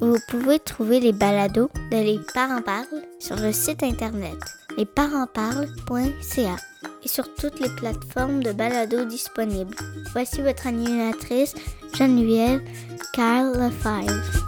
Vous pouvez trouver les balados de Les Parents Parlent sur le site internet lesparentsparlent.ca et sur toutes les plateformes de balados disponibles. Voici votre animatrice Geneviève Carl Lefebvre.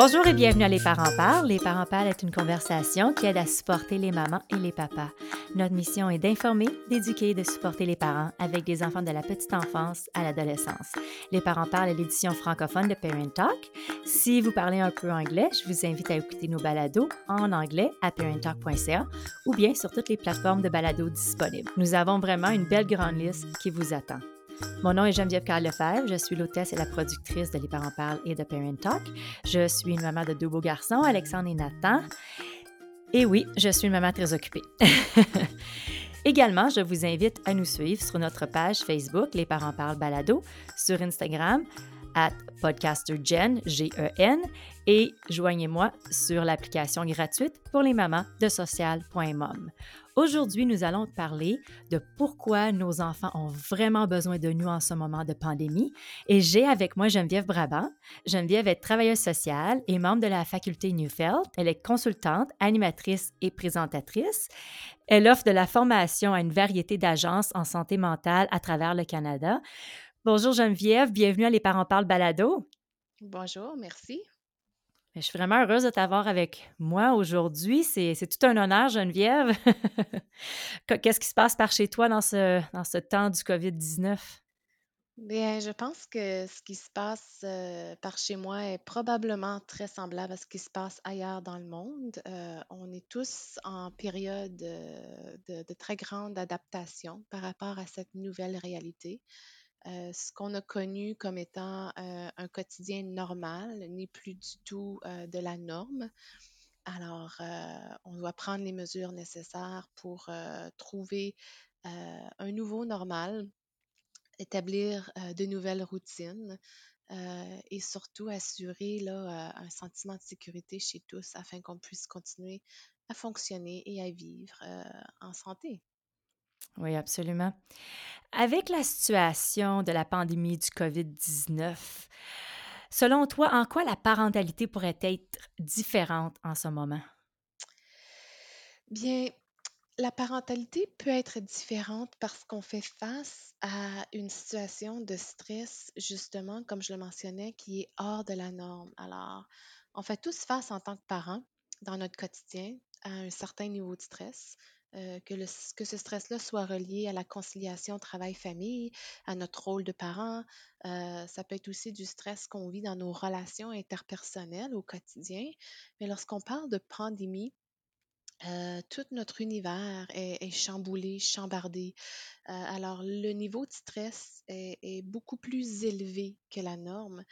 Bonjour et bienvenue à Les Parents Parlent. Les Parents Parlent est une conversation qui aide à supporter les mamans et les papas. Notre mission est d'informer, d'éduquer et de supporter les parents avec des enfants de la petite enfance à l'adolescence. Les Parents Parlent est l'édition francophone de Parent Talk. Si vous parlez un peu anglais, je vous invite à écouter nos balados en anglais à parenttalk.ca ou bien sur toutes les plateformes de balados disponibles. Nous avons vraiment une belle grande liste qui vous attend. Mon nom est Geneviève Carl Lefebvre. Je suis l'hôtesse et la productrice de Les Parents Parlent et de Parent Talk. Je suis une maman de deux beaux garçons, Alexandre et Nathan. Et oui, je suis une maman très occupée. Également, je vous invite à nous suivre sur notre page Facebook Les Parents Parlent Balado, sur Instagram at podcastergen, G-E-N, et joignez-moi sur l'application gratuite pour les mamans de social.mom. Aujourd'hui, nous allons parler de pourquoi nos enfants ont vraiment besoin de nous en ce moment de pandémie. Et j'ai avec moi Geneviève Brabant. Geneviève est travailleuse sociale et membre de la faculté Newfeld. Elle est consultante, animatrice et présentatrice. Elle offre de la formation à une variété d'agences en santé mentale à travers le Canada. Bonjour Geneviève, bienvenue à Les Parents Parlent Balado. Bonjour, merci. Je suis vraiment heureuse de t'avoir avec moi aujourd'hui. C'est tout un honneur, Geneviève. Qu'est-ce qui se passe par chez toi dans ce, temps du COVID-19? Bien, je pense que ce qui se passe euh, par chez moi est probablement très semblable à ce qui se passe ailleurs dans le monde. Euh, on est tous en période euh, de très grande adaptation par rapport à cette nouvelle réalité. Ce qu'on a connu comme étant un quotidien normal n'est plus du tout de la norme. Alors, on doit prendre les mesures nécessaires pour trouver un nouveau normal, établir de nouvelles routines et surtout assurer un sentiment de sécurité chez tous afin qu'on puisse continuer à fonctionner et à vivre en santé. Oui, absolument. Avec la situation de la pandémie du COVID-19, selon toi, en quoi la parentalité pourrait être différente en ce moment? Bien, la parentalité peut être différente parce qu'on fait face à une situation de stress, justement, comme je le mentionnais, qui est hors de la norme. Alors, on fait tous face en tant que parents dans notre quotidien à un certain niveau de stress. Euh, que, ce stress-là soit relié à la conciliation travail-famille, à notre rôle de parent. Euh, ça peut être aussi du stress qu'on vit dans nos relations interpersonnelles au quotidien. Mais lorsqu'on parle de pandémie, euh, tout notre univers est, chamboulé, chambardé. alors, le niveau de stress est, beaucoup plus élevé que la norme.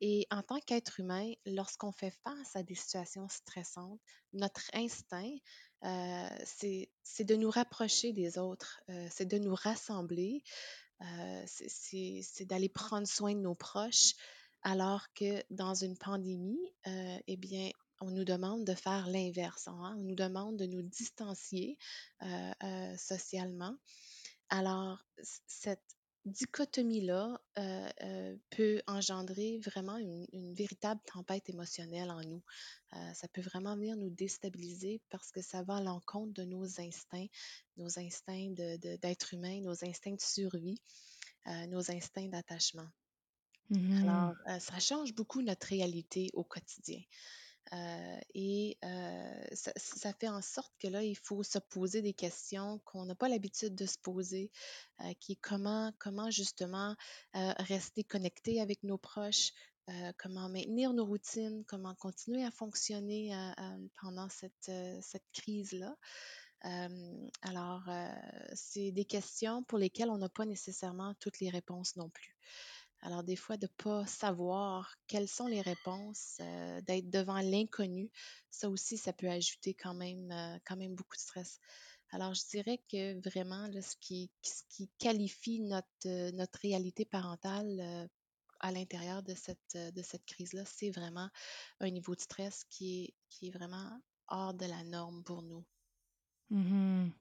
Et en tant qu'être humain, lorsqu'on fait face à des situations stressantes, notre instinct, euh, c'est de nous rapprocher des autres, euh, c'est de nous rassembler, euh, c'est d'aller prendre soin de nos proches, alors que dans une pandémie, eh bien, on nous demande de faire l'inverse. Hein. On nous demande de nous distancier socialement. Alors, cette dichotomie-là euh, euh, peut engendrer vraiment une, véritable tempête émotionnelle en nous. Euh, ça peut vraiment venir nous déstabiliser parce que ça va à l'encontre de nos instincts, nos instincts d'être humain, nos instincts de survie, nos instincts d'attachement. Alors, mmh ça change beaucoup notre réalité au quotidien. Euh, et euh, ça, fait en sorte que là, il faut se poser des questions qu'on n'a pas l'habitude de se poser, euh, qui est comment, comment justement rester connecté avec nos proches, comment maintenir nos routines, comment continuer à fonctionner pendant cette, cette crise-là. alors, c'est des questions pour lesquelles on n'a pas nécessairement toutes les réponses non plus. Alors, des fois, de ne pas savoir quelles sont les réponses, euh, d'être devant l'inconnu, ça aussi, ça peut ajouter quand même, euh, beaucoup de stress. Alors, je dirais que vraiment, ce, qui, ce qualifie notre, euh, notre réalité parentale à l'intérieur de cette, crise-là, c'est vraiment un niveau de stress qui est, vraiment hors de la norme pour nous. Mhm.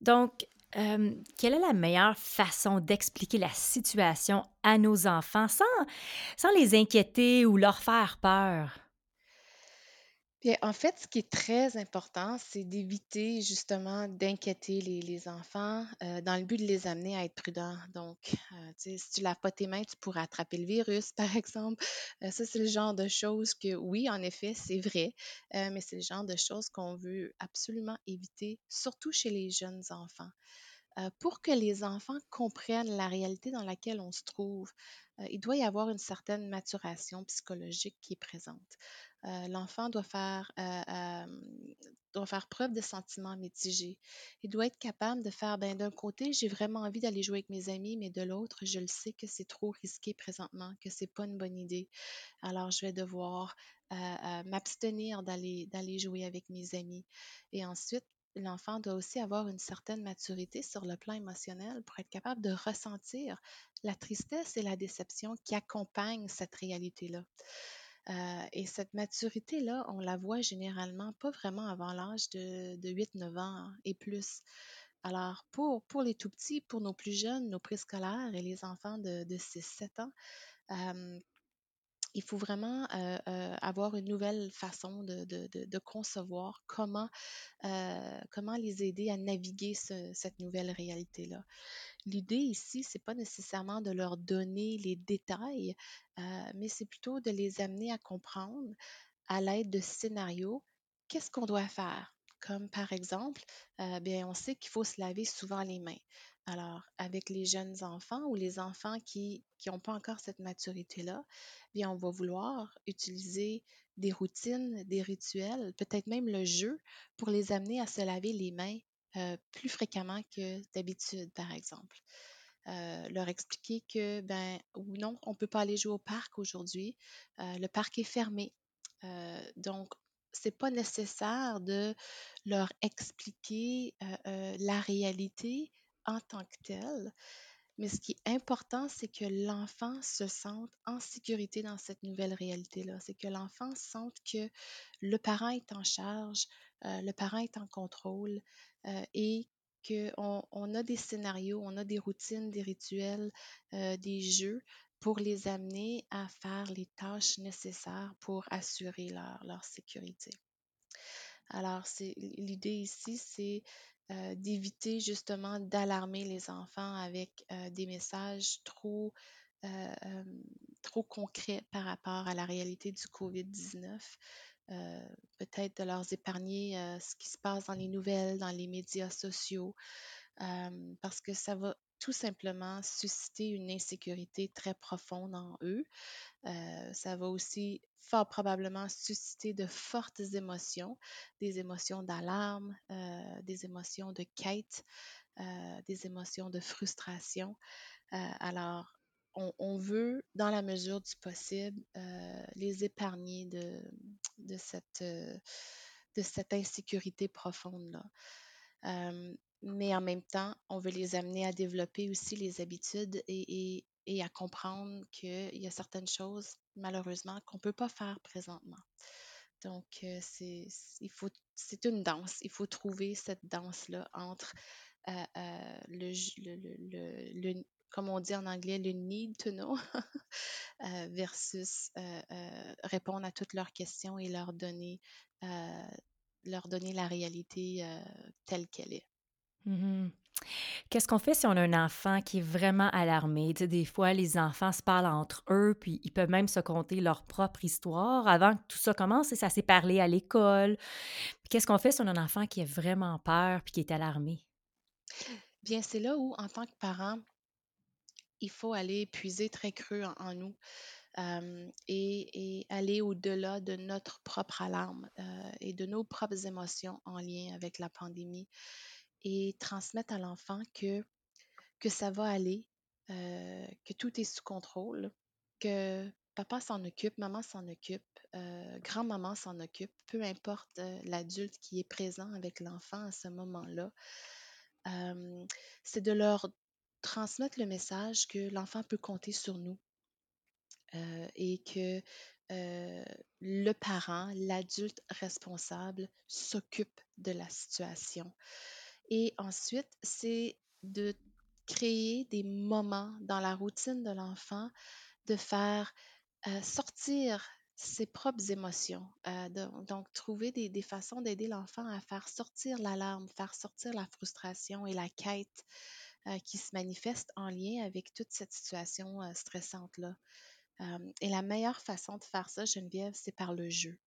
Donc, euh, quelle est la meilleure façon d'expliquer la situation à nos enfants sans, sans les inquiéter ou leur faire peur? En fait, ce qui est très important, c'est d'éviter justement d'inquiéter les, enfants euh, dans le but de les amener à être prudents. Donc, euh, si tu laves pas tes mains, tu pourrais attraper le virus, par exemple. Euh, ça, c'est le genre de choses que, oui, en effet, c'est vrai, mais c'est le genre de choses qu'on veut absolument éviter, surtout chez les jeunes enfants. Euh, pour que les enfants comprennent la réalité dans laquelle on se trouve, euh, il doit y avoir une certaine maturation psychologique qui est présente. Euh, l'enfant doit faire, doit faire preuve de sentiments mitigés. Il doit être capable de faire, ben, d'un côté, j'ai vraiment envie d'aller jouer avec mes amis, mais de l'autre, je le sais que c'est trop risqué présentement, que c'est pas une bonne idée. Alors, je vais devoir m'abstenir d'aller jouer avec mes amis. Et ensuite, l'enfant doit aussi avoir une certaine maturité sur le plan émotionnel pour être capable de ressentir la tristesse et la déception qui accompagnent cette réalité-là. Euh, et cette maturité-là, on la voit généralement pas vraiment avant l'âge de, de 8-9 ans et plus. Alors, pour, les tout petits, pour nos plus jeunes, nos préscolaires et les enfants de, de 6-7 ans, euh, il faut vraiment avoir une nouvelle façon de, concevoir comment, les aider à naviguer ce- cette nouvelle réalité-là. L'idée ici, c'est pas nécessairement de leur donner les détails, mais c'est plutôt de les amener à comprendre à l'aide de scénarios qu'est-ce qu'on doit faire? Comme par exemple, bien, on sait qu'il faut se laver souvent les mains. Alors, avec les jeunes enfants ou les enfants qui n'ont pas encore cette maturité-là, bien, on va vouloir utiliser des routines, des rituels, peut-être même le jeu pour les amener à se laver les mains euh, plus fréquemment que d'habitude, par exemple. Euh, leur expliquer que, ben, ou non, on ne peut pas aller jouer au parc aujourd'hui. Euh, le parc est fermé. Donc, c'est pas nécessaire de leur expliquer la réalité en tant que telle, mais ce qui est important, c'est que l'enfant se sente en sécurité dans cette nouvelle réalité-là. C'est que l'enfant sente que le parent est en charge, euh, le parent est en contrôle euh, et qu'on on a des scénarios, on a des routines, des rituels, euh, des jeux pour les amener à faire les tâches nécessaires pour assurer leur, sécurité. Alors, l'idée ici, c'est euh, d'éviter justement d'alarmer les enfants avec euh, des messages trop, euh, trop concrets par rapport à la réalité du COVID-19. Euh, peut-être de leur épargner ce qui se passe dans les nouvelles, dans les médias sociaux, parce que ça va tout simplement susciter une insécurité très profonde en eux. Euh, ça va aussi fort probablement susciter de fortes émotions, des émotions d'alarme, euh, des émotions de quête, euh, des émotions de frustration. Alors, on, veut, dans la mesure du possible, les épargner de, de, cette, de cette insécurité profonde-là. Mais en même temps, on veut les amener à développer aussi les habitudes et, et, et à comprendre qu'il y a certaines choses, malheureusement, qu'on ne peut pas faire présentement. Donc, euh, c'est, une danse. Il faut trouver cette danse-là entre euh, euh, le, le, le, le, comme on dit en anglais, le need to know versus répondre à toutes leurs questions et leur donner, leur donner la réalité telle qu'elle est. Mm-hmm. Qu'est-ce qu'on fait si on a un enfant qui est vraiment alarmé? Tu des fois, les enfants se parlent entre eux, puis ils peuvent même se conter leur propre histoire avant que tout ça commence, et ça s'est parlé à l'école. Qu'est-ce qu'on fait si on a un enfant qui a vraiment peur puis qui est alarmé? Bien, c'est là où, en tant que parent, il faut aller puiser très creux en, nous. Et, aller au-delà de notre propre alarme et de nos propres émotions en lien avec la pandémie et transmettre à l'enfant que, que ça va aller, euh, que tout est sous contrôle, que papa s'en occupe, maman s'en occupe, euh, grand-maman s'en occupe, peu importe euh, l'adulte qui est présent avec l'enfant à ce moment-là. C'est de leur transmettre le message que l'enfant peut compter sur nous et que le parent, l'adulte responsable, s'occupe de la situation. Et ensuite, c'est de créer des moments dans la routine de l'enfant, de faire euh, sortir ses propres émotions. Euh, donc, trouver des, façons d'aider l'enfant à faire sortir l'alarme, faire sortir la frustration et la quête euh, qui se manifeste en lien avec toute cette situation stressante-là. Et la meilleure façon de faire ça, Geneviève, c'est par le jeu.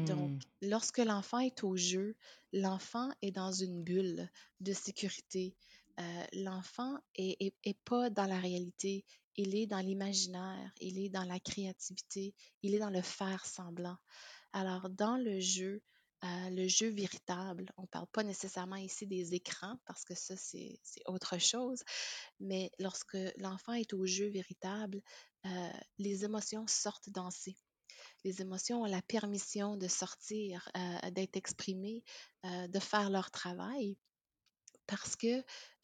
Donc, Hmm. lorsque l'enfant est au jeu, l'enfant est dans une bulle de sécurité. Euh, l'enfant est, est- est pas dans la réalité, il est dans l'imaginaire, il est dans la créativité, il est dans le faire semblant. Alors, dans le jeu, euh, le jeu véritable, on ne parle pas nécessairement ici des écrans parce que ça, c'est c'est autre chose, mais lorsque l'enfant est au jeu véritable, euh, les émotions sortent danser les émotions ont la permission de sortir, euh, d'être exprimées, euh, de faire leur travail parce que euh,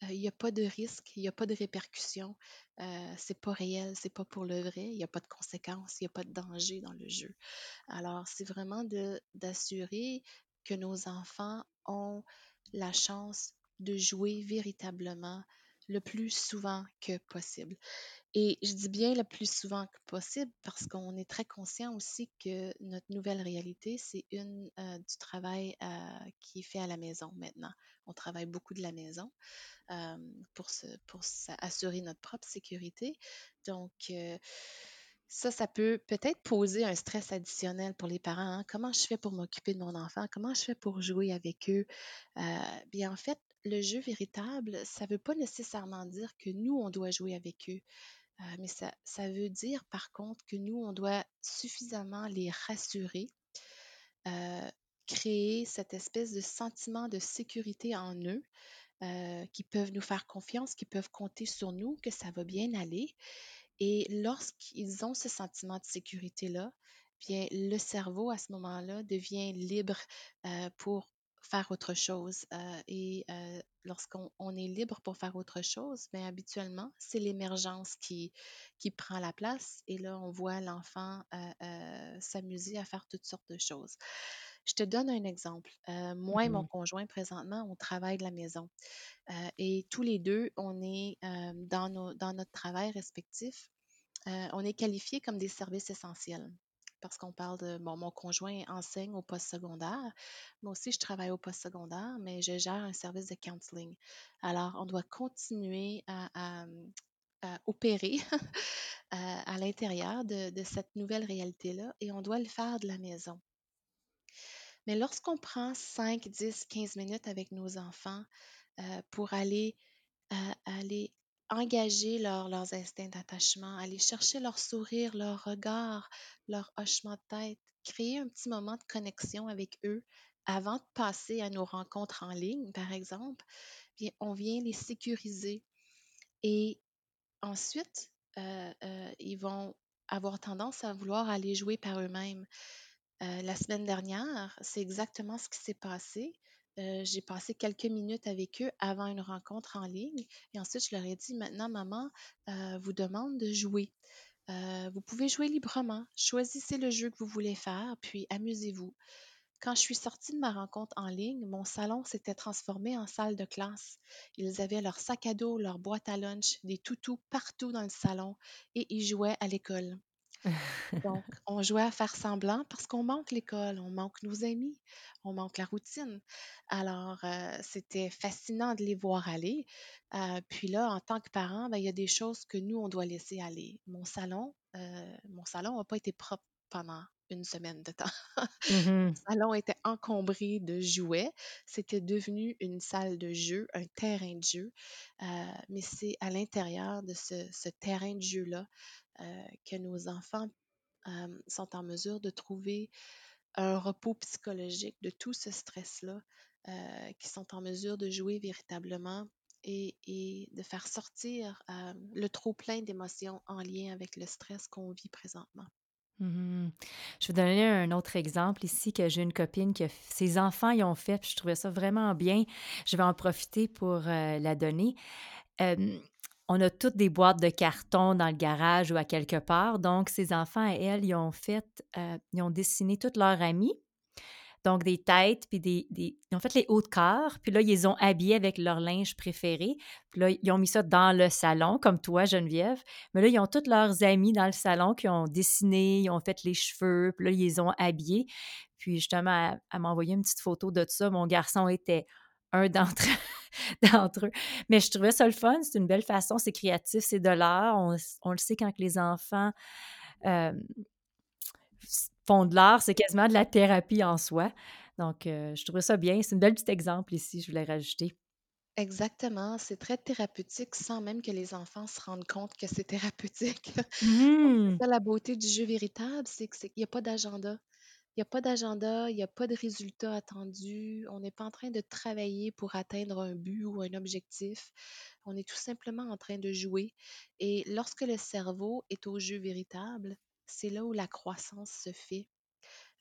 il n'y a pas de risque, il n'y a pas de répercussions, euh, c'est pas réel, c'est pas pour le vrai, il n'y a pas de conséquences, il n'y a pas de danger dans le jeu. Alors, c'est vraiment d'assurer que nos enfants ont la chance de jouer véritablement le plus souvent que possible. Et je dis bien le plus souvent que possible parce qu'on est très conscient aussi que notre nouvelle réalité, c'est une euh, du travail euh, qui est fait à la maison maintenant. On travaille beaucoup de la maison euh, pour, assurer notre propre sécurité. Donc, ça, ça peut peut-être poser un stress additionnel pour les parents. hein. Comment je fais pour m'occuper de mon enfant? Comment je fais pour jouer avec eux? Bien, en fait, le jeu véritable, ça ne veut pas nécessairement dire que nous, on doit jouer avec eux. Euh, mais ça, ça veut dire par contre que nous, on doit suffisamment les rassurer, euh, créer cette espèce de sentiment de sécurité en eux, euh, qui peuvent nous faire confiance, qui peuvent compter sur nous, que ça va bien aller. Et lorsqu'ils ont ce sentiment de sécurité-là, bien, le cerveau, à ce moment-là, devient libre euh, pour faire autre chose. Euh, et euh, lorsqu'on on est libre pour faire autre chose, bien, habituellement, c'est l'émergence qui, qui prend la place. Et là, on voit l'enfant euh, s'amuser à faire toutes sortes de choses. Je te donne un exemple. Moi et mon Mhm. conjoint, présentement, on travaille de la maison. Et tous les deux, on est dans, nos, dans notre travail respectif on est qualifié comme des services essentiels parce qu'on parle de, bon, mon conjoint enseigne au poste secondaire. Moi aussi, je travaille au poste secondaire, mais je gère un service de counseling. Alors, on doit continuer à, à opérer à, l'intérieur de, cette nouvelle réalité-là et on doit le faire de la maison. Mais lorsqu'on prend 5, 10, 15 minutes avec nos enfants euh, pour aller à aller engager leur- leurs instincts d'attachement, aller chercher leur sourire, leur regard, leur hochement de tête, créer un petit moment de connexion avec eux avant de passer à nos rencontres en ligne, par exemple, bien, on vient les sécuriser. Et ensuite, euh, euh, ils vont avoir tendance à vouloir aller jouer par eux-mêmes. Euh, la semaine dernière, c'est exactement ce qui s'est passé. J'ai passé quelques minutes avec eux avant une rencontre en ligne et ensuite je leur ai dit maintenant maman vous demande de jouer. Vous pouvez jouer librement, choisissez le jeu que vous voulez faire puis amusez-vous. Quand je suis sortie de ma rencontre en ligne, mon salon s'était transformé en salle de classe. Ils avaient leur sac à dos, leur boîte à lunch, des toutous partout dans le salon et ils jouaient à l'école. Donc, on jouait à faire semblant parce qu'on manque l'école, on manque nos amis, on manque la routine. Alors, euh, c'était fascinant de les voir aller. Euh, puis là, en tant que parent, ben, il y a des choses que nous, on doit laisser aller. Mon salon, euh, mon salon n'a pas été propre pendant une semaine de temps. Mhm. Mon salon était encombré de jouets. C'était devenu une salle de jeu, un terrain de jeu. Euh, mais c'est à l'intérieur de ce, ce terrain de jeu-là que nos enfants euh, sont en mesure de trouver un repos psychologique de tout ce stress-là, euh, qui sont en mesure de jouer véritablement et, de faire sortir euh, le trop-plein d'émotions en lien avec le stress qu'on vit présentement. Mhm. Je vais donner un autre exemple ici que j'ai une copine que ses enfants y ont fait, puis je trouvais ça vraiment bien. Je vais en profiter pour euh, la donner. Euh, on a toutes des boîtes de carton dans le garage ou à quelque part. Donc, ses enfants et elle, ils ont fait, euh, ont dessiné tous leurs amis. Donc, des têtes, puis des, des, Ils ont fait les hauts de corps, puis là, ils les ont habillés avec leur linge préféré. Puis là, ils ont mis ça dans le salon, comme toi, Geneviève. Mais là, ils ont tous leurs amis dans le salon qui ont dessiné, ils ont fait les cheveux, puis là, ils les ont habillés. Puis justement, elle, m'a envoyé une petite photo de ça. Mon garçon était un d'entre d'entre eux. Mais je trouvais ça le fun, c'est une belle façon, c'est créatif, c'est de l'art. On, on, le sait quand les enfants euh, font de l'art, c'est quasiment de la thérapie en soi. Donc, euh, je trouvais ça bien. C'est un bel petit exemple ici, je voulais rajouter. Exactement, c'est très thérapeutique sans même que les enfants se rendent compte que c'est thérapeutique. Mmh. la beauté du jeu véritable, c'est qu'il n'y a pas d'agenda. Il n'y a pas d'agenda, il n'y a pas de résultat attendu. On n'est pas en train de travailler pour atteindre un but ou un objectif. On est tout simplement en train de jouer. Et lorsque le cerveau est au jeu véritable, c'est là où la croissance se fait.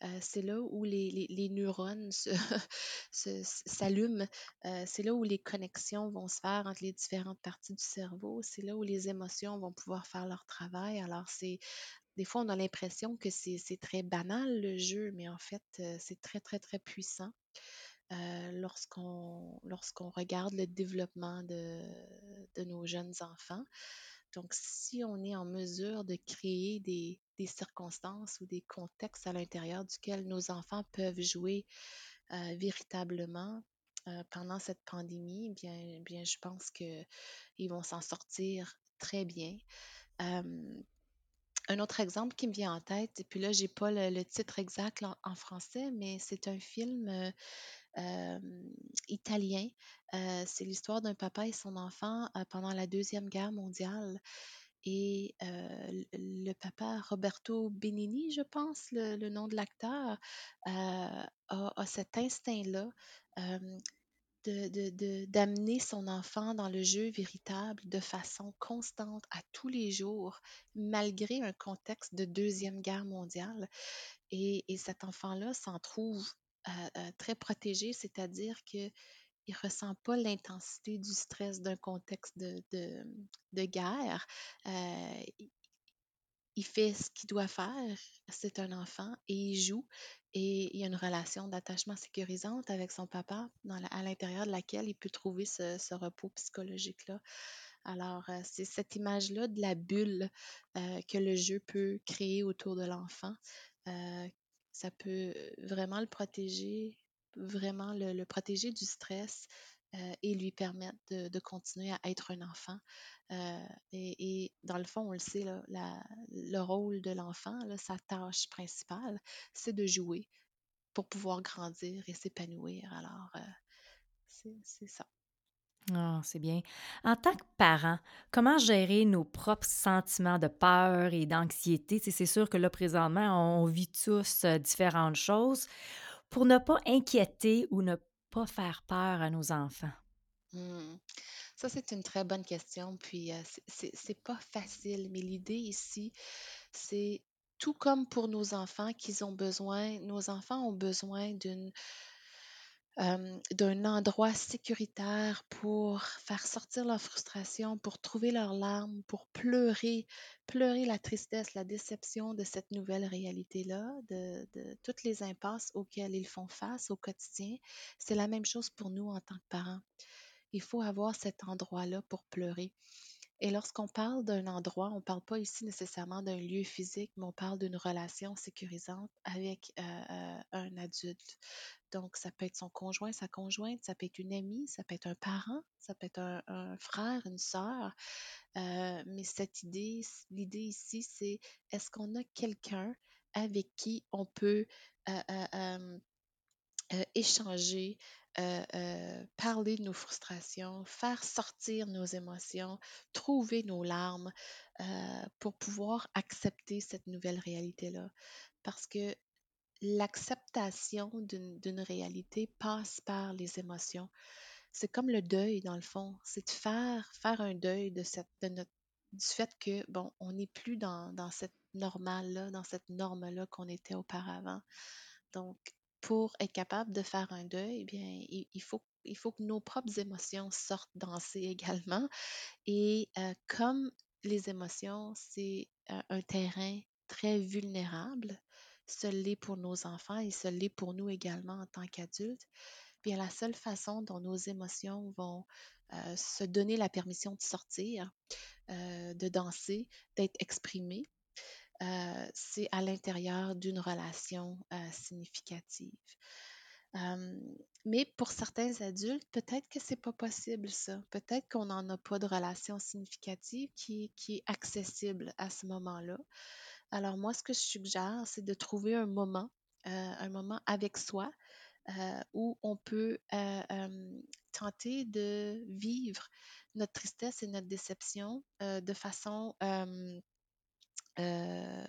Euh, c'est là où les, les, neurones s'allument, euh, c'est là où les connexions vont se faire entre les différentes parties du cerveau, c'est là où les émotions vont pouvoir faire leur travail. Alors, c'est des fois, on a l'impression que c'est très banal le jeu, mais en fait, euh, c'est très, très, très puissant. lorsqu'on lorsqu'on regarde le développement de, nos jeunes enfants. Donc, si on est en mesure de créer des, circonstances ou des contextes à l'intérieur duquel nos enfants peuvent jouer euh, véritablement euh, pendant cette pandémie, eh bien, eh bien je pense qu'ils vont s'en sortir très bien. Un autre exemple qui me vient en tête, et puis là, j'ai pas le, titre exact en, français, mais c'est un film euh, italien. c'est l'histoire d'un papa et son enfant pendant la Deuxième Guerre mondiale. Et le papa Roberto Benini, je pense, le, nom de l'acteur, a, cet instinct-là de, d'amener son enfant dans le jeu véritable de façon constante à tous les jours, malgré un contexte de Deuxième Guerre mondiale. Et, cet enfant-là s'en trouve très protégé, c'est-à-dire que il ressent pas l'intensité du stress d'un contexte de, de, guerre. Euh, il fait ce qu'il doit faire. C'est un enfant et il joue. Et il y a une relation d'attachement sécurisante avec son papa à l'intérieur de laquelle il peut trouver ce, repos psychologique-là. Alors, euh, c'est cette image-là de la bulle euh, que le jeu peut créer autour de l'enfant. ça peut vraiment le protéger vraiment le, protéger du stress euh, et lui permettre de, continuer à être un enfant. Euh, et, dans le fond, on le sait, le rôle de l'enfant, sa tâche principale, c'est de jouer pour pouvoir grandir et s'épanouir. Alors, euh, c'est ça. Oh, c'est bien. En tant que parent, comment gérer nos propres sentiments de peur et d'anxiété? C'est sûr que là, présentement, on vit tous différentes choses pour ne pas inquiéter ou ne pas faire peur à nos enfants? Mmh. Ça, c'est une très bonne question. Puis, c'est pas facile, mais l'idée ici, c'est tout comme pour nos enfants qu'ils ont besoin, nos enfants ont besoin d'une d'un endroit sécuritaire pour faire sortir leur frustration, pour trouver leurs larmes, pour pleurer, pleurer la tristesse, la déception de cette nouvelle réalité-là, de, toutes les impasses auxquelles ils font face au quotidien. C'est la même chose pour nous en tant que parents. Il faut avoir cet endroit-là pour pleurer. Et lorsqu'on parle d'un endroit, on ne parle pas ici nécessairement d'un lieu physique, mais on parle d'une relation sécurisante avec un adulte. Donc, ça peut être son conjoint, sa conjointe, ça peut être une amie, ça peut être un parent, ça peut être un, frère, une sœur. Mais cette idée, l'idée ici, c'est est-ce qu'on a quelqu'un avec qui on peut échanger, euh, euh, parler de nos frustrations, faire sortir nos émotions, trouver nos larmes euh, pour pouvoir accepter cette nouvelle réalité-là. Parce que l'acceptation d'une réalité passe par les émotions. c'est comme le deuil, dans le fond. C'est de faire, faire un deuil de, cette, de notre, du fait que, bon, on n'est plus dans, dans cette normale-là, dans cette norme-là qu'on était auparavant. Donc, pour être capable de faire un deuil, eh bien, il, faut, il faut que nos propres émotions sortent danser également. Et euh, comme les émotions, c'est euh, un terrain très vulnérable, ce l'est pour nos enfants et ce l'est pour nous également en tant qu'adultes, bien la seule façon dont nos émotions vont euh, se donner la permission de sortir, de danser, d'être exprimées, euh, c'est à l'intérieur d'une relation euh, significative. Euh, mais pour certains adultes, peut-être que c'est pas possible ça. Peut-être qu'on n'en a pas de relation significative qui, qui est accessible à ce moment-là. Alors moi, ce que je suggère, c'est de trouver un moment, un moment avec soi, où on peut tenter de vivre notre tristesse et notre déception de façon euh,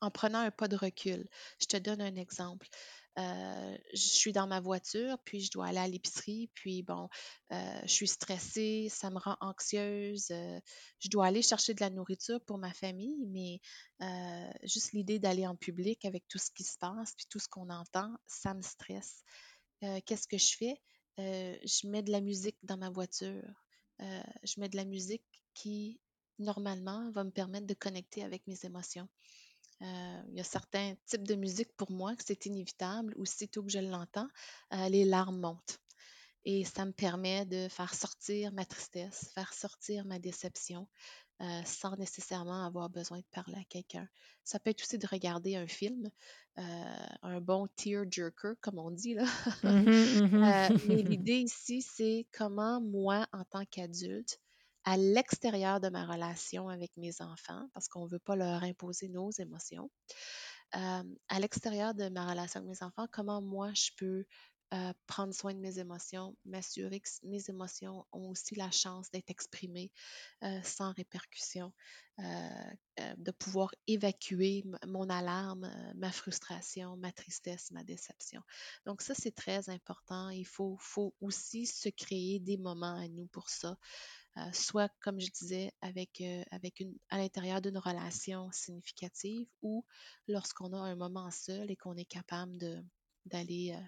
en prenant un pas de recul. Je te donne un exemple. Euh, je suis dans ma voiture, puis je dois aller à l'épicerie, puis bon, euh, je suis stressée, ça me rend anxieuse. je dois aller chercher de la nourriture pour ma famille, mais juste l'idée d'aller en public avec tout ce qui se passe, puis tout ce qu'on entend, ça me stresse. Qu'est-ce que je fais? Je mets de la musique dans ma voiture. Je mets de la musique qui, normalement, va me permettre de connecter avec mes émotions. Euh, il y a certains types de musique pour moi que c'est inévitable. Aussitôt que je l'entends, euh, les larmes montent. Et ça me permet de faire sortir ma tristesse, faire sortir ma déception, euh, sans nécessairement avoir besoin de parler à quelqu'un. Ça peut être aussi de regarder un film, euh, un bon tear jerker, comme on dit. Là. Mhm. Euh, mais l'idée ici, c'est comment moi, en tant qu'adulte, à l'extérieur de ma relation avec mes enfants, parce qu'on ne veut pas leur imposer nos émotions, à l'extérieur de ma relation avec mes enfants, comment moi je peux euh, prendre soin de mes émotions, m'assurer que mes émotions ont aussi la chance d'être exprimées euh, sans répercussion, euh, de pouvoir évacuer mon alarme, ma frustration, ma tristesse, ma déception. Donc ça, c'est très important. Il faut, faut aussi se créer des moments à nous pour ça. Euh, soit, comme je disais, avec, euh, avec une, à l'intérieur d'une relation significative ou lorsqu'on a un moment seul et qu'on est capable de, d'aller, euh,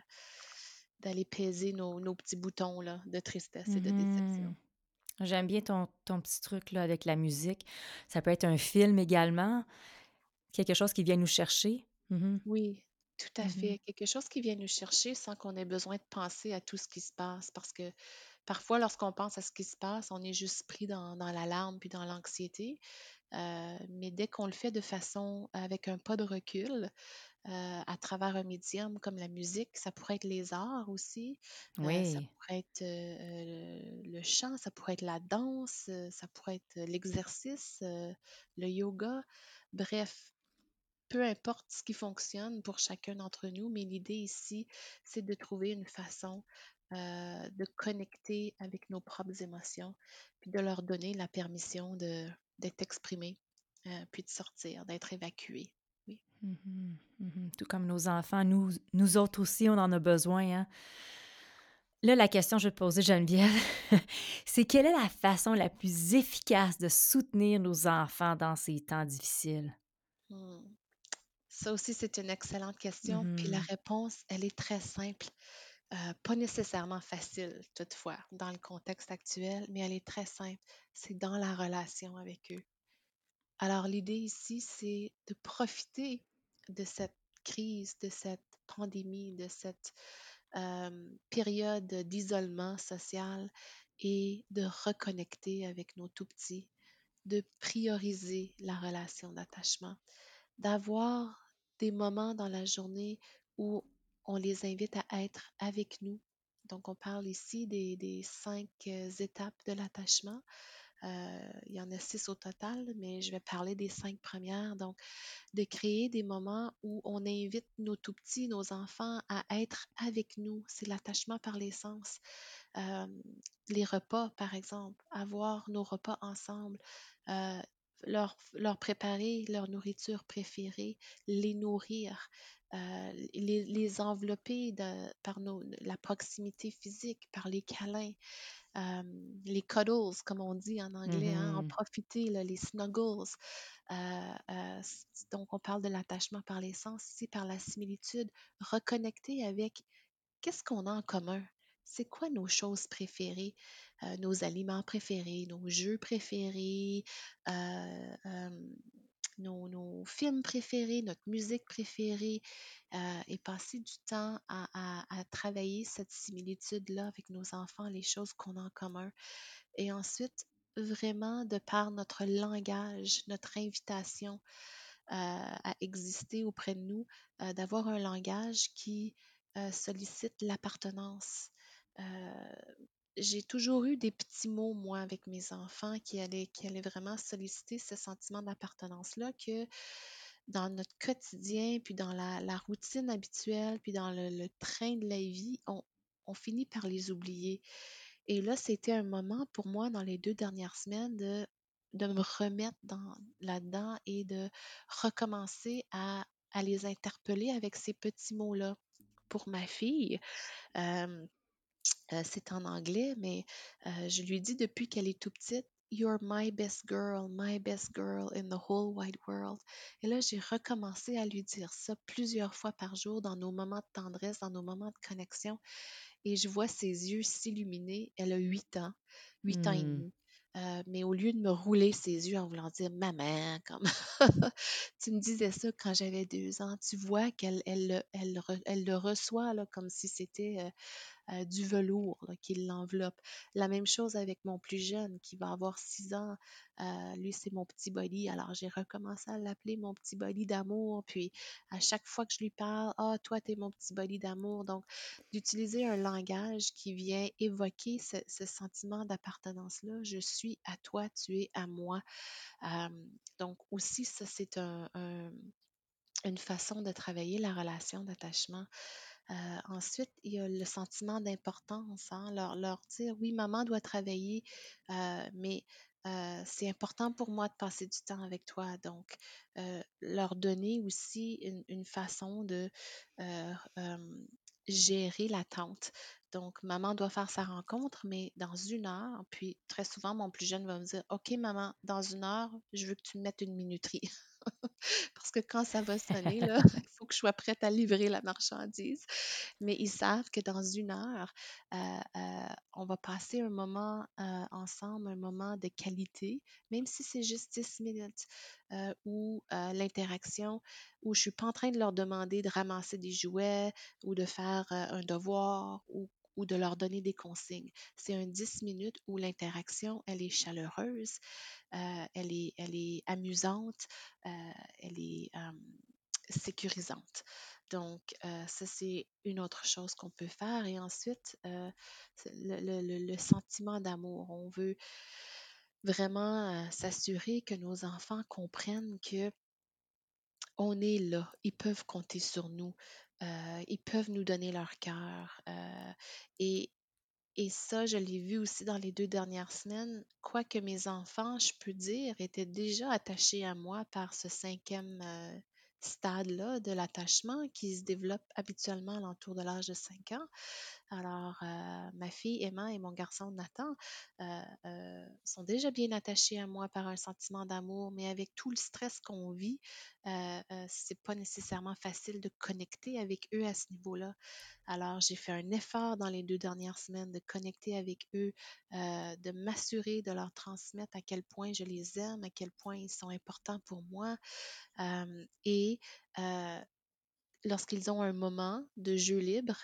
d'aller peser nos, nos petits boutons là, de tristesse et de déception. Mhm. J'aime bien ton, ton petit truc là, avec la musique. Ça peut être un film également, quelque chose qui vient nous chercher. Mhm, Oui, tout à mhm. fait. Quelque chose qui vient nous chercher sans qu'on ait besoin de penser à tout ce qui se passe. Parce que parfois, lorsqu'on pense à ce qui se passe, on est juste pris dans, dans l'alarme puis dans l'anxiété. Euh, mais dès qu'on le fait de façon avec un pas de recul, euh, à travers un médium comme la musique, ça pourrait être les arts aussi, euh, ça Oui. pourrait être le chant, ça pourrait être la danse, ça pourrait être l'exercice, le yoga. Bref, peu importe ce qui fonctionne pour chacun d'entre nous, mais l'idée ici, c'est de trouver une façon euh, de connecter avec nos propres émotions, puis de leur donner la permission de, d'être exprimées, euh, puis de sortir, d'être évacuées. Oui. Mhm, mhm. Tout comme nos enfants, nous, nous autres aussi, on en a besoin. Hein? Là, la question que je vais te poser, Geneviève, c'est quelle est la façon la plus efficace de soutenir nos enfants dans ces temps difficiles? Hmm. Ça aussi, c'est une excellente question. Puis la réponse, elle est très simple. Euh, pas nécessairement facile, toutefois, dans le contexte actuel, mais elle est très simple. C'est dans la relation avec eux. Alors, l'idée ici, c'est de profiter de cette crise, de cette pandémie, de cette euh, période d'isolement social et de reconnecter avec nos tout petits, de prioriser la relation d'attachement, d'avoir des moments dans la journée où on les invite à être avec nous. Donc, on parle ici des, cinq euh, étapes de l'attachement. Euh, il y en a six au total, mais je vais parler des cinq premières. Donc, de créer des moments où on invite nos tout petits, nos enfants à être avec nous. C'est l'attachement par les sens. Euh, les repas, par exemple, avoir nos repas ensemble, leur, leur préparer leur nourriture préférée, les nourrir, euh, les, les, envelopper de, par nos, la proximité physique, par les câlins, euh, les cuddles, comme on dit en anglais, hein, en profiter, là, les snuggles. Euh, donc, on parle de l'attachement par les sens, ici par la similitude, reconnecter avec qu'est-ce qu'on a en commun? C'est quoi nos choses préférées, euh, nos aliments préférés, nos jeux préférés, euh, euh, nos, films préférés, notre musique préférée, et passer du temps à, travailler cette similitude-là avec nos enfants, les choses qu'on a en commun? Et ensuite, vraiment, de par notre langage, notre invitation à exister auprès de nous, d'avoir un langage qui sollicite l'appartenance. J'ai toujours eu des petits mots, moi, avec mes enfants qui allaient, vraiment solliciter ce sentiment d'appartenance-là que dans notre quotidien, puis dans la, routine habituelle, puis dans le, train de la vie, on, finit par les oublier. Et là, c'était un moment pour moi dans les deux dernières semaines de, de me remettre dans, là-dedans et de recommencer à, les interpeller avec ces petits mots-là. Pour ma fille, euh, c'est en anglais, mais euh, je lui dis depuis qu'elle est tout petite, You're my best girl, my best girl in the whole wide world. Et là, j'ai recommencé à lui dire ça plusieurs fois par jour dans nos moments de tendresse, dans nos moments de connexion. Et je vois ses yeux s'illuminer. Elle a 8 ans, 8 ans et Hmm. demi. Euh, mais au lieu de me rouler ses yeux en voulant dire maman, comme tu me disais ça quand j'avais deux ans, tu vois qu'elle elle, elle, elle, elle le reçoit là, comme si c'était euh, euh, du velours qui l'enveloppe. La même chose avec mon plus jeune qui va avoir six ans. Euh, lui, c'est mon petit body. Alors, j'ai recommencé à l'appeler mon petit body d'amour. Puis, à chaque fois que je lui parle, ah, toi, t'es mon petit body d'amour. Donc, d'utiliser un langage qui vient évoquer ce, sentiment d'appartenance-là. Je suis à toi, tu es à moi. Euh, donc, aussi, ça, c'est un, une façon de travailler la relation d'attachement. Euh, ensuite, il y a le sentiment d'importance, hein, leur, dire oui, maman doit travailler, euh, mais euh, c'est important pour moi de passer du temps avec toi. Donc, leur donner aussi une, façon de gérer l'attente. Donc, maman doit faire sa rencontre, mais dans une heure, puis très souvent, mon plus jeune va me dire, OK, maman, dans une heure, je veux que tu me mettes une minuterie. Parce que quand ça va sonner, là, il faut que je sois prête à livrer la marchandise. Mais ils savent que dans une heure, euh, euh, on va passer un moment euh, ensemble, un moment de qualité, même si c'est juste 10 minutes, où euh, l'interaction, où je ne suis pas en train de leur demander de ramasser des jouets ou de faire un devoir ou ou de leur donner des consignes. C'est un 10 minutes où l'interaction, elle est chaleureuse, euh, elle, est, elle est amusante, euh, elle est euh, sécurisante. Donc, ça, c'est une autre chose qu'on peut faire. Et ensuite, le, le, le, sentiment d'amour. On veut vraiment s'assurer que nos enfants comprennent que on est là, ils peuvent compter sur nous, euh, ils peuvent nous donner leur cœur. Euh, et, et ça, je l'ai vu aussi dans les deux dernières semaines, quoique mes enfants, je peux dire, étaient déjà attachés à moi par ce cinquième euh, stade-là de l'attachement qui se développe habituellement à l'entour de l'âge de 5 ans. Alors, euh, ma fille Emma et mon garçon Nathan euh, euh, sont déjà bien attachés à moi par un sentiment d'amour, mais avec tout le stress qu'on vit, c'est pas nécessairement facile de connecter avec eux à ce niveau-là. Alors, j'ai fait un effort dans les deux dernières semaines de connecter avec eux, de m'assurer de leur transmettre à quel point je les aime, à quel point ils sont importants pour moi. Et lorsqu'ils ont un moment de jeu libre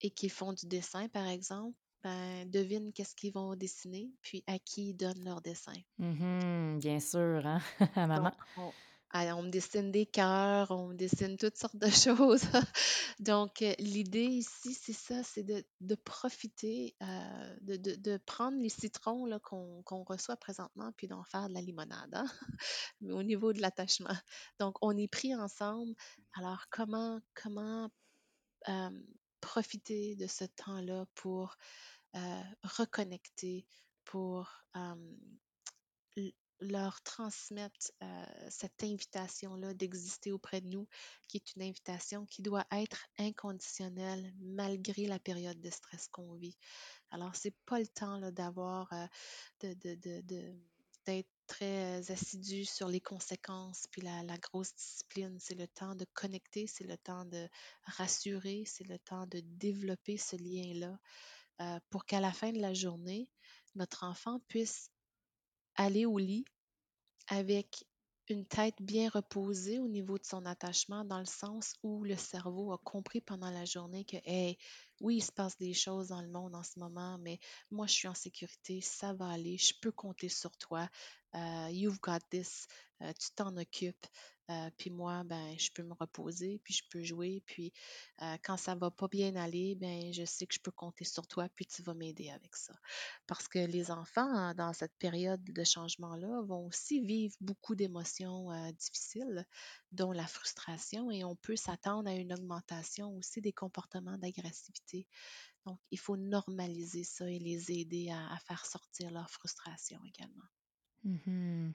et qu'ils font du dessin, par exemple, ben, devine qu'est-ce qu'ils vont dessiner, puis à qui ils donnent leur dessin. Mhm, bien sûr, hein, à maman. Donc, on, on me dessine des cœurs, on me dessine toutes sortes de choses. Donc, euh, l'idée ici, c'est ça, c'est de, de profiter, euh, de, de, de, prendre les citrons qu'on qu'on reçoit présentement, puis d'en faire de la limonade, hein? mais au niveau de l'attachement. Donc, on est pris ensemble. Alors, comment, comment euh, profiter de ce temps-là pour euh, reconnecter, pour leur transmettre cette invitation-là d'exister auprès de nous, qui est une invitation qui doit être inconditionnelle malgré la période de stress qu'on vit. Alors, c'est pas le temps d'avoir, euh, de, d'être très assidu sur les conséquences, puis la, la grosse discipline. C'est le temps de connecter, c'est le temps de rassurer, c'est le temps de développer ce lien-là euh, pour qu'à la fin de la journée, notre enfant puisse aller au lit avec une tête bien reposée au niveau de son attachement, dans le sens où le cerveau a compris pendant la journée que, hey, oui, il se passe des choses dans le monde en ce moment, mais moi, je suis en sécurité, ça va aller, je peux compter sur toi. Euh, you've got this, euh, tu t'en occupes. Euh, puis moi, ben, je peux me reposer, puis je peux jouer. Puis quand ça va pas bien aller, ben, je sais que je peux compter sur toi, puis tu vas m'aider avec ça. Parce que les enfants, dans cette période de changement-là, vont aussi vivre beaucoup d'émotions difficiles, dont la frustration, et on peut s'attendre à une augmentation aussi des comportements d'agressivité. Donc, il faut normaliser ça et les aider à, faire sortir leur frustration également. Mmh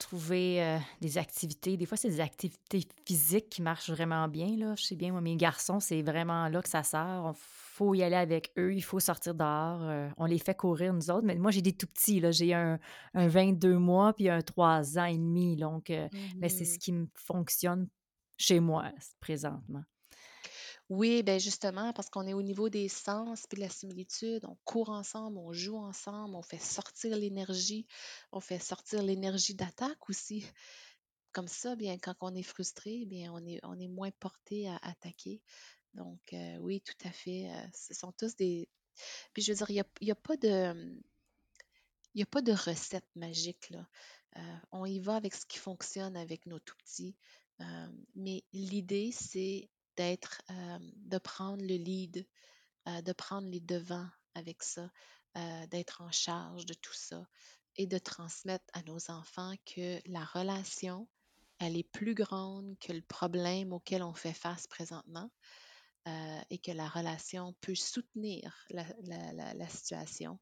trouver euh, des activités. Des fois, c'est des activités physiques qui marchent vraiment bien. Là. Je sais bien, moi, mes garçons, c'est vraiment là que ça sert. Il faut y aller avec eux, il faut sortir dehors. Euh, on les fait courir, nous autres. Mais moi, j'ai des tout petits. J'ai un, un, 22 mois puis un 3 ans et demi. Donc, euh, mais c'est ce mmh qui me fonctionne chez moi présentement. Oui, ben justement, parce qu'on est au niveau des sens puis de la similitude, on court ensemble, on joue ensemble, on fait sortir l'énergie, on fait sortir l'énergie d'attaque aussi. Comme ça, bien, quand on est frustré, bien, on est, on est moins porté à attaquer. Donc, euh, oui, tout à fait. Euh, ce sont tous des. Puis, je veux dire, il n'y a, a, pas de. A pas de recette magique, là. Euh, on y va avec ce qui fonctionne avec nos tout petits. mais l'idée, c'est d'être, euh, de prendre le lead, euh, de prendre les devants avec ça, euh, d'être en charge de tout ça et de transmettre à nos enfants que la relation, elle est plus grande que le problème auquel on fait face présentement et que la relation peut soutenir la, situation.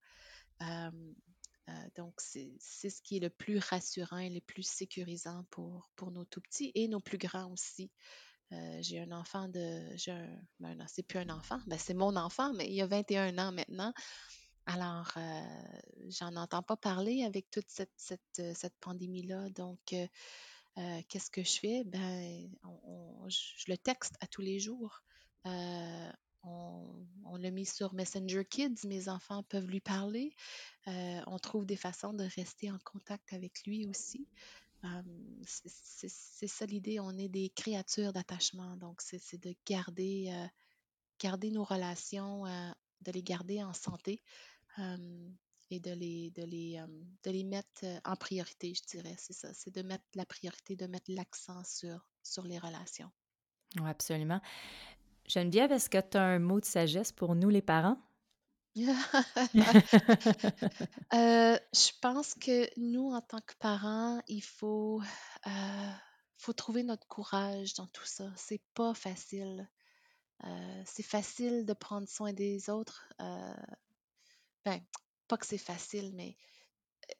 donc, c'est ce qui est le plus rassurant et le plus sécurisant pour, pour nos tout petits et nos plus grands aussi. Euh, j'ai un enfant de. Ben c'est plus un enfant, ben c'est mon enfant, mais il a 21 ans maintenant. Alors, euh, j'en entends pas parler avec toute cette, cette, euh, pandémie-là. Donc, qu'est-ce que je fais? Ben, je le texte à tous les jours. on, on l'a mis sur Messenger Kids, mes enfants peuvent lui parler. on trouve des façons de rester en contact avec lui aussi c'est ça l'idée, on est des créatures d'attachement. Donc, c'est de garder, garder nos relations, de les garder en santé et de les, de, les, de les mettre en priorité, je dirais. C'est ça, c'est de mettre la priorité, de mettre l'accent sur, sur les relations. Absolument. Geneviève, est-ce que tu as un mot de sagesse pour nous, les parents? Euh, je pense que nous, en tant que parents, il faut, euh, faut trouver notre courage dans tout ça. C'est pas facile. Euh, c'est facile de prendre soin des autres. ben, pas que c'est facile, mais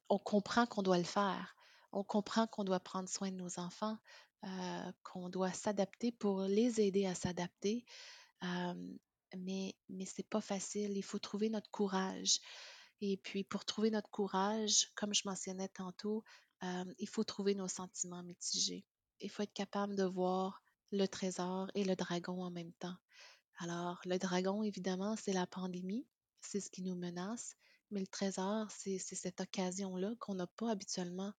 on comprend qu'on doit le faire. On comprend qu'on doit prendre soin de nos enfants, qu'on doit s'adapter pour les aider à s'adapter mais, mais c'est pas facile. Il faut trouver notre courage. Et puis, pour trouver notre courage, comme je mentionnais tantôt, euh, il faut trouver nos sentiments mitigés. Il faut être capable de voir le trésor et le dragon en même temps. Alors, le dragon, évidemment, c'est la pandémie, c'est ce qui nous menace, mais le trésor, c'est cette occasion-là qu'on n'a pas habituellement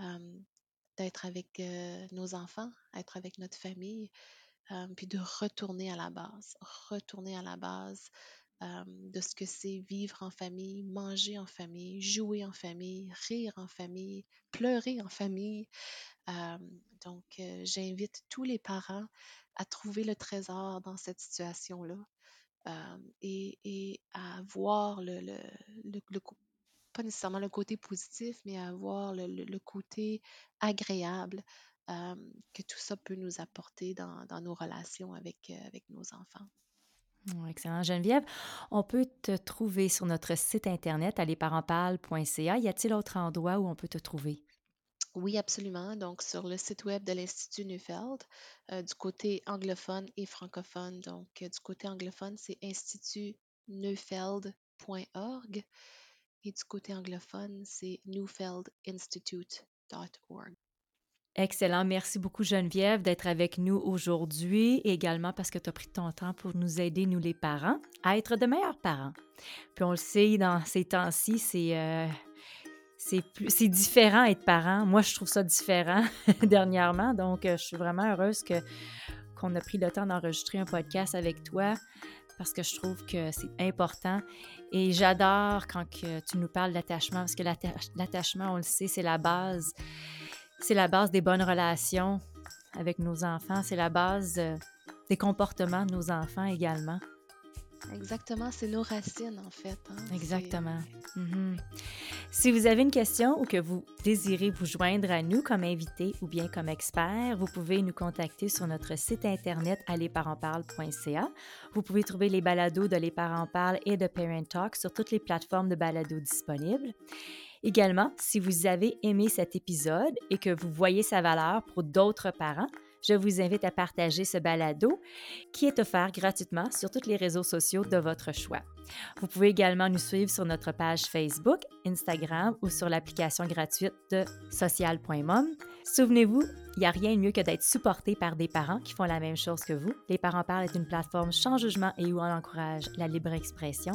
euh, d'être avec euh, nos enfants, être avec notre famille, euh, puis de retourner à la base, retourner à la base euh, de ce que c'est vivre en famille, manger en famille, jouer en famille, rire en famille, pleurer en famille. Euh, donc, j'invite tous les parents à trouver le trésor dans cette situation-là et, à voir le, le, le, pas nécessairement le côté positif, mais à voir le côté agréable que tout ça peut nous apporter dans, nos relations avec, euh, avec nos enfants. Excellent. Geneviève, on peut te trouver sur notre site internet à lesparentsparlent.ca. Y a-t-il autre endroit où on peut te trouver? Oui, absolument. Donc, sur le site web de l'Institut Neufeld, euh, du côté anglophone et francophone. Donc, euh, du côté anglophone, c'est institutneufeld.org et du côté anglophone, c'est newfeldinstitute.org. Excellent. Merci beaucoup, Geneviève, d'être avec nous aujourd'hui et également parce que tu as pris ton temps pour nous aider, nous les parents, à être de meilleurs parents. Puis on le sait, dans ces temps-ci, c'est. Euh, c'est différent être parent. Moi, je trouve ça différent dernièrement. Donc, euh, je suis vraiment heureuse que qu'on a pris le temps d'enregistrer un podcast avec toi parce que je trouve que c'est important. Et j'adore quand que tu nous parles d'attachement parce que l'attachement, on le sait, c'est la base c'est la base des bonnes relations avec nos enfants, c'est la base euh, des comportements de nos enfants également. Exactement, c'est nos racines en fait. Hein. Exactement. Mhm. Si vous avez une question ou que vous désirez vous joindre à nous comme invité ou bien comme expert, vous pouvez nous contacter sur notre site internet allezparentsparle.ca. Vous pouvez trouver les balados de Les Parents Parlent et de Parent Talk sur toutes les plateformes de balados disponibles. Également, si vous avez aimé cet épisode et que vous voyez sa valeur pour d'autres parents, je vous invite à partager ce balado qui est offert gratuitement sur tous les réseaux sociaux de votre choix. Vous pouvez également nous suivre sur notre page Facebook, Instagram ou sur l'application gratuite de social.mom. Souvenez-vous, il n'y a rien de mieux que d'être supporté par des parents qui font la même chose que vous. Les parents parlent est une plateforme sans jugement et où on encourage la libre expression.